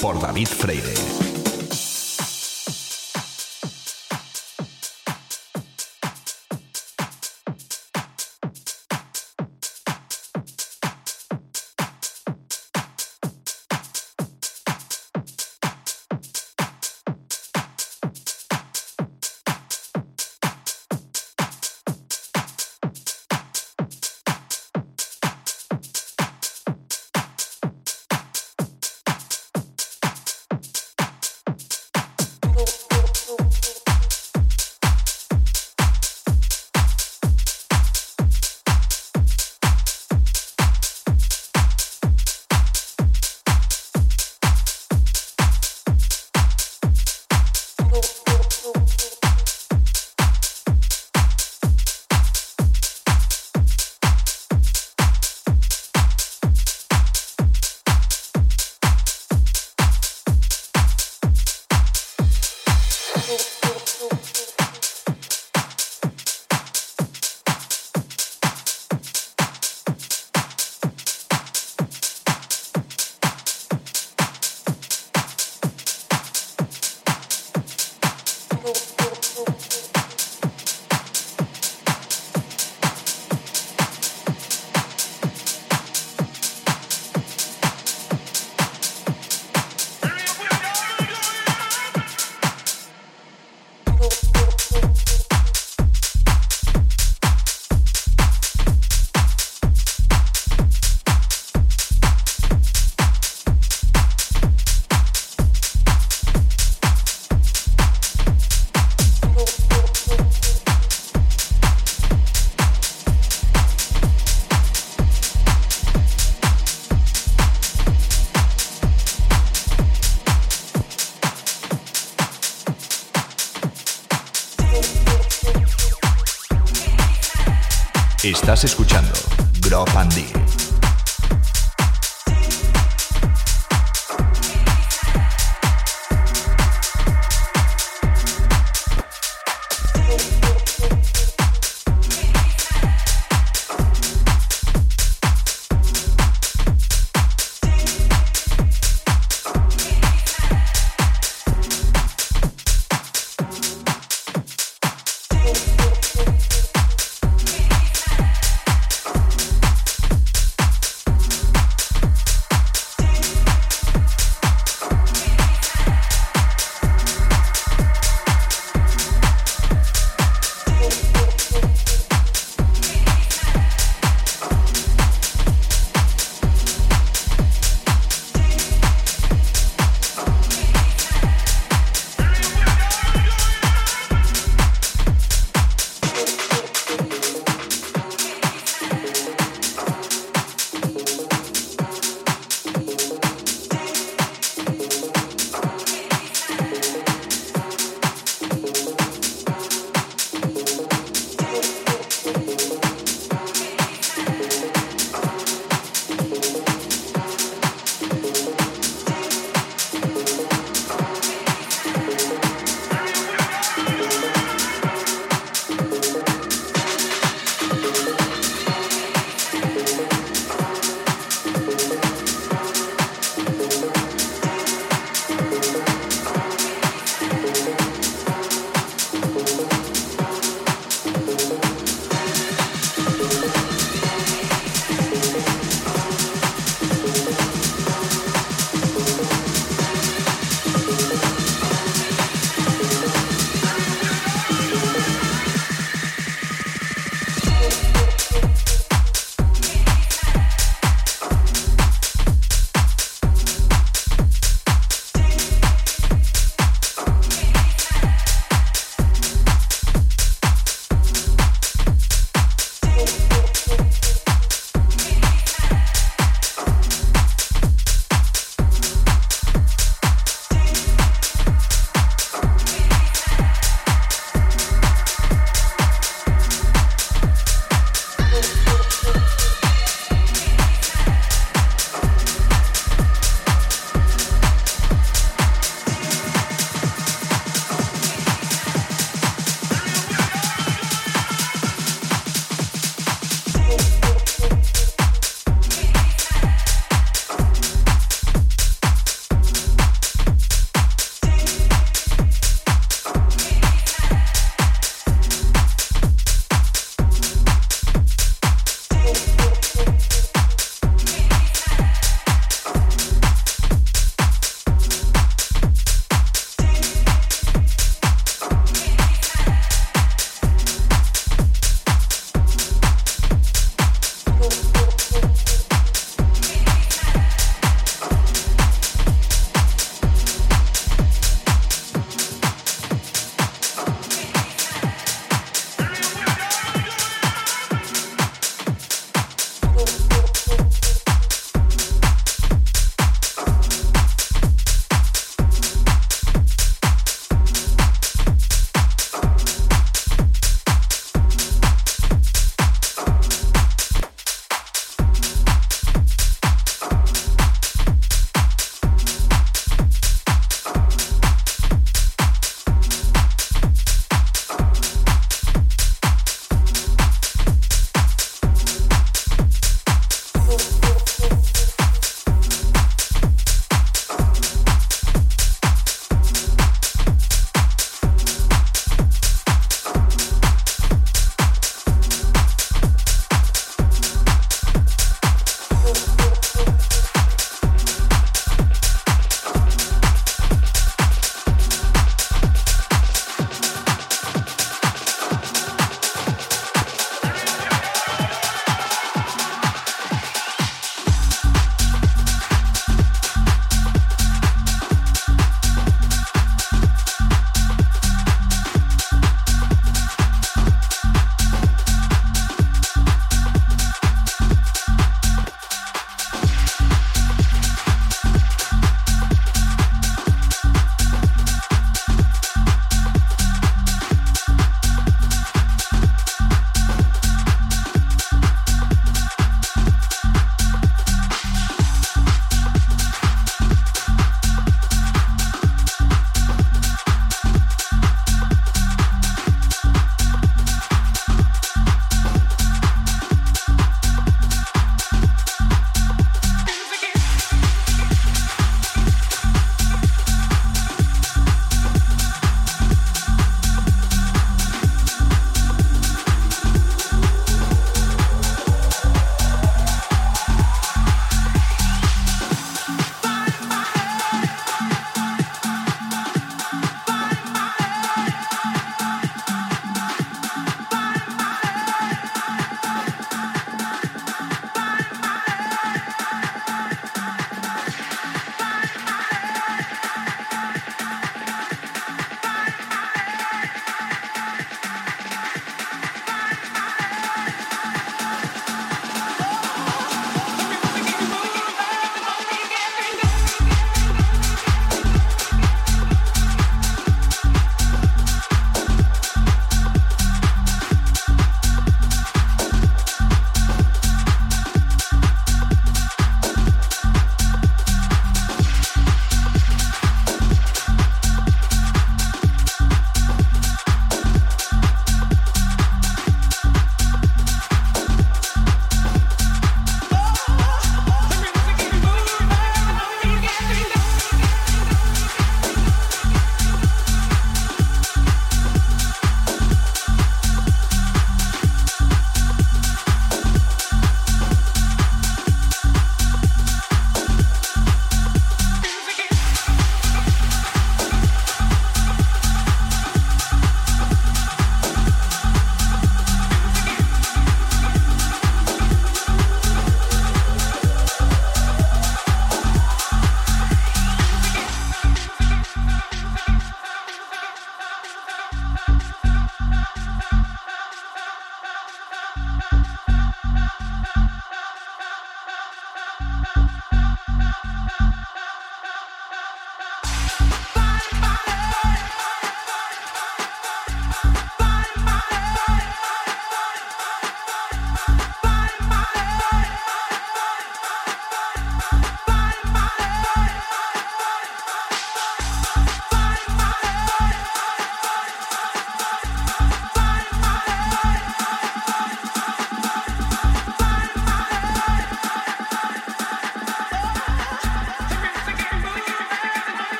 por David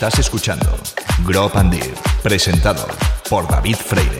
Estás escuchando Grow and Deep, presentado por David Freire.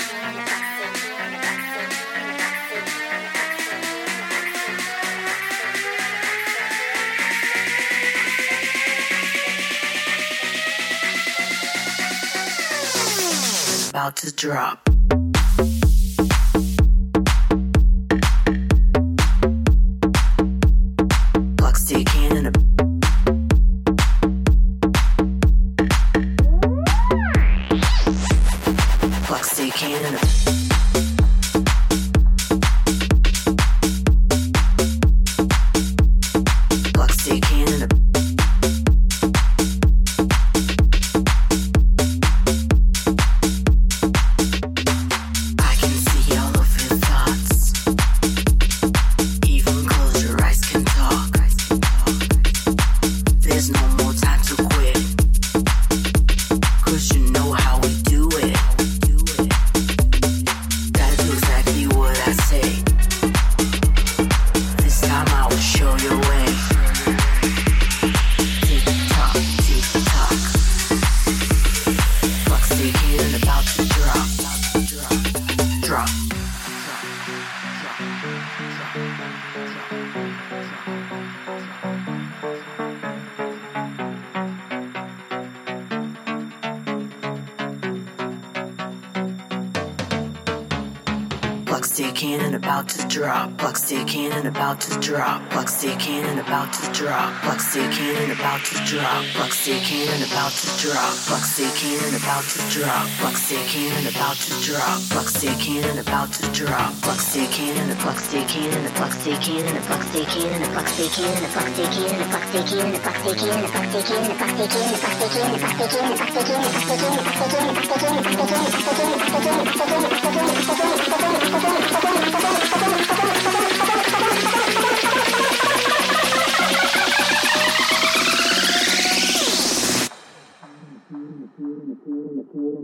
about to drop. stick cannon about to drop. Buck stick cannon about to drop. Buck stick cannon about to drop. Buck stick cannon about to drop. Buck stick cannon about to drop. Buck stick cannon about to drop. Buck stick cannon about to drop. Buck stick cannon about to drop. Buck stick cannon. Buck stick cannon. Buck stick cannon. Buck stick cannon. Buck stick cannon. Buck stick cannon. Buck stick cannon. Buck stick cannon. Buck stick the Buck stick cannon. Buck stick the Buck stick cannon. Buck stick the Buck stick cannon. Buck stick the Buck stick cannon. Buck stick the Buck stick cannon. Buck stick the Buck stick cannon. Buck stick the Buck stick cannon. Buck stick the Buck stick cannon.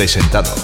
Presentado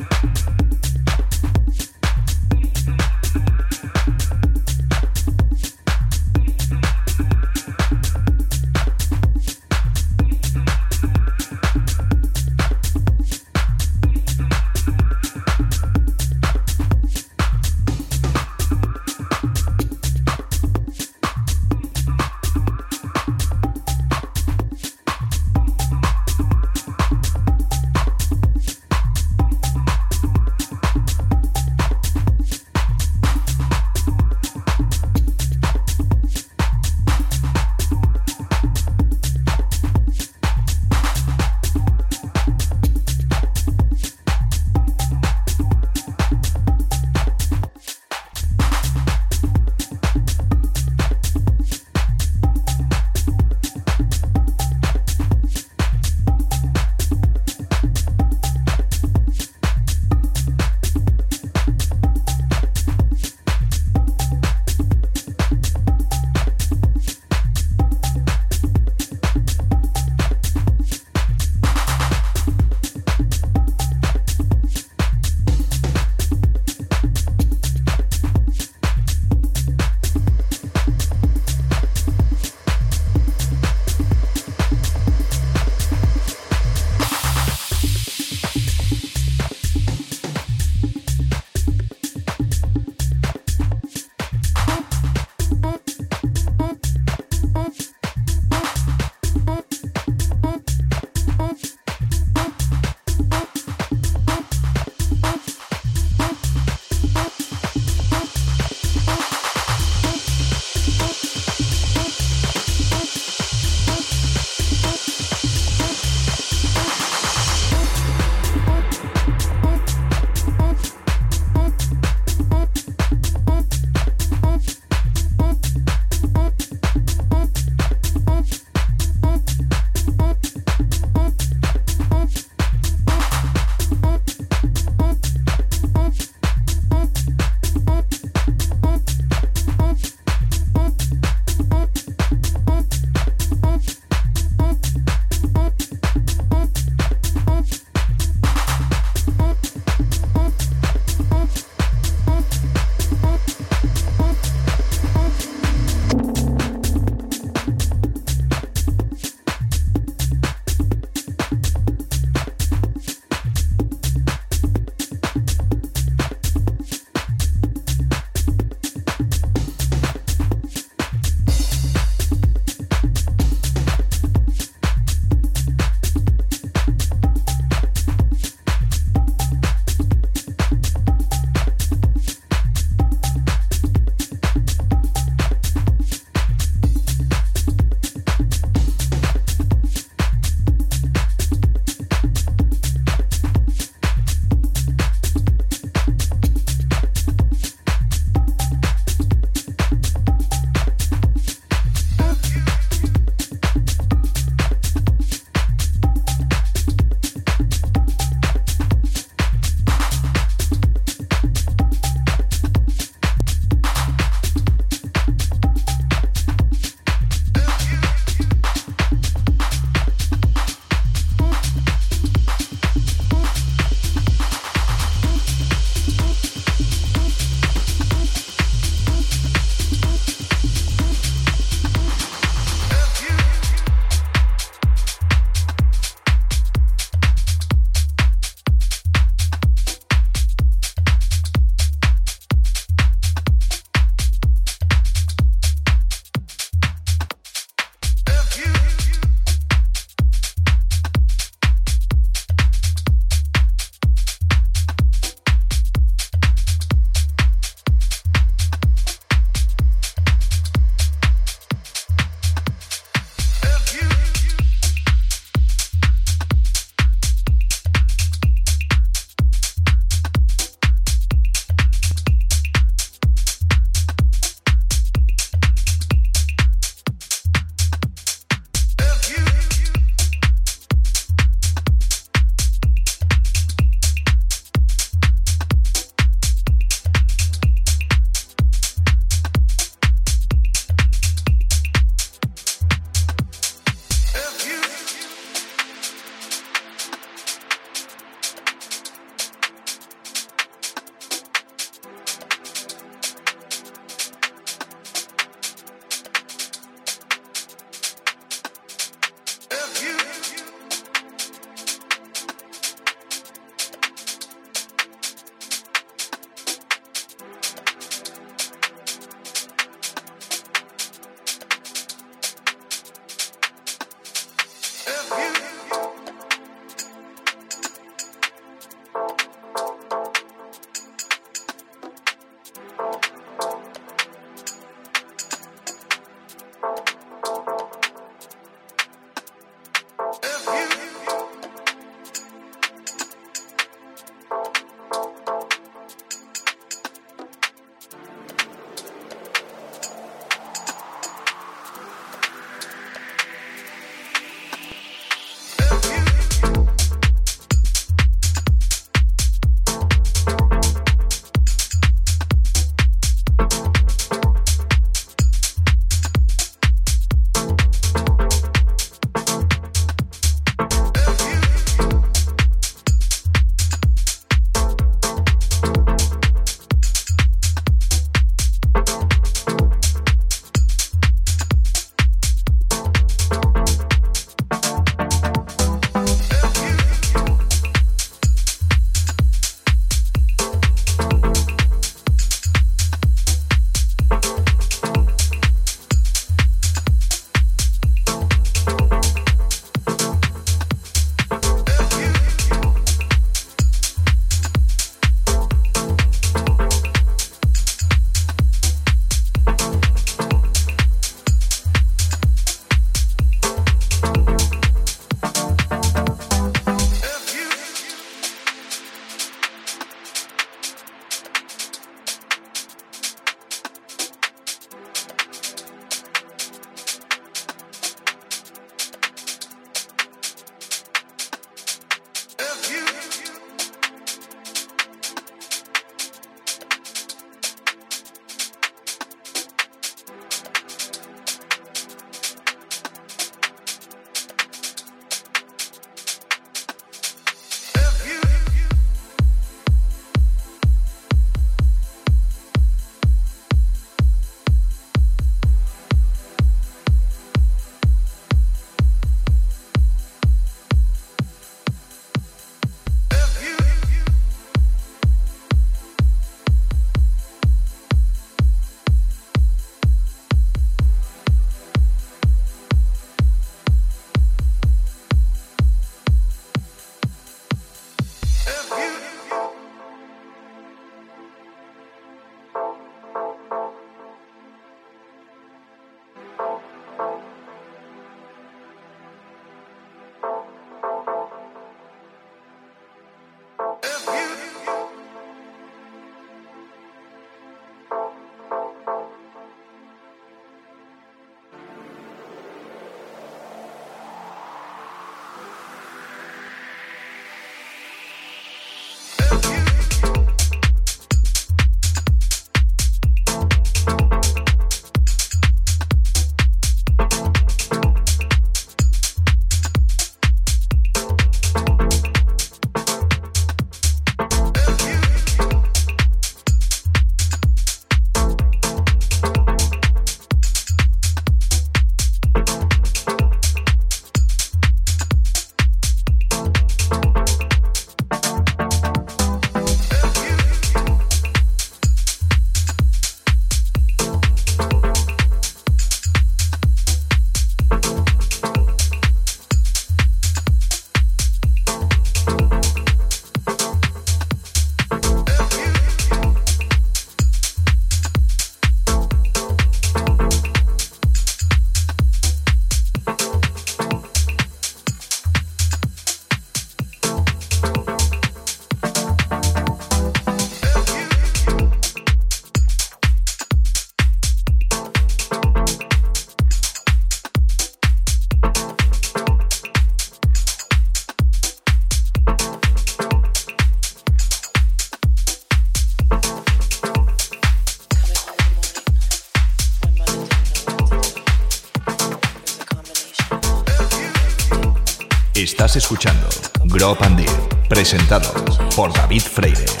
Escuchando Grop and presentado por David Freire.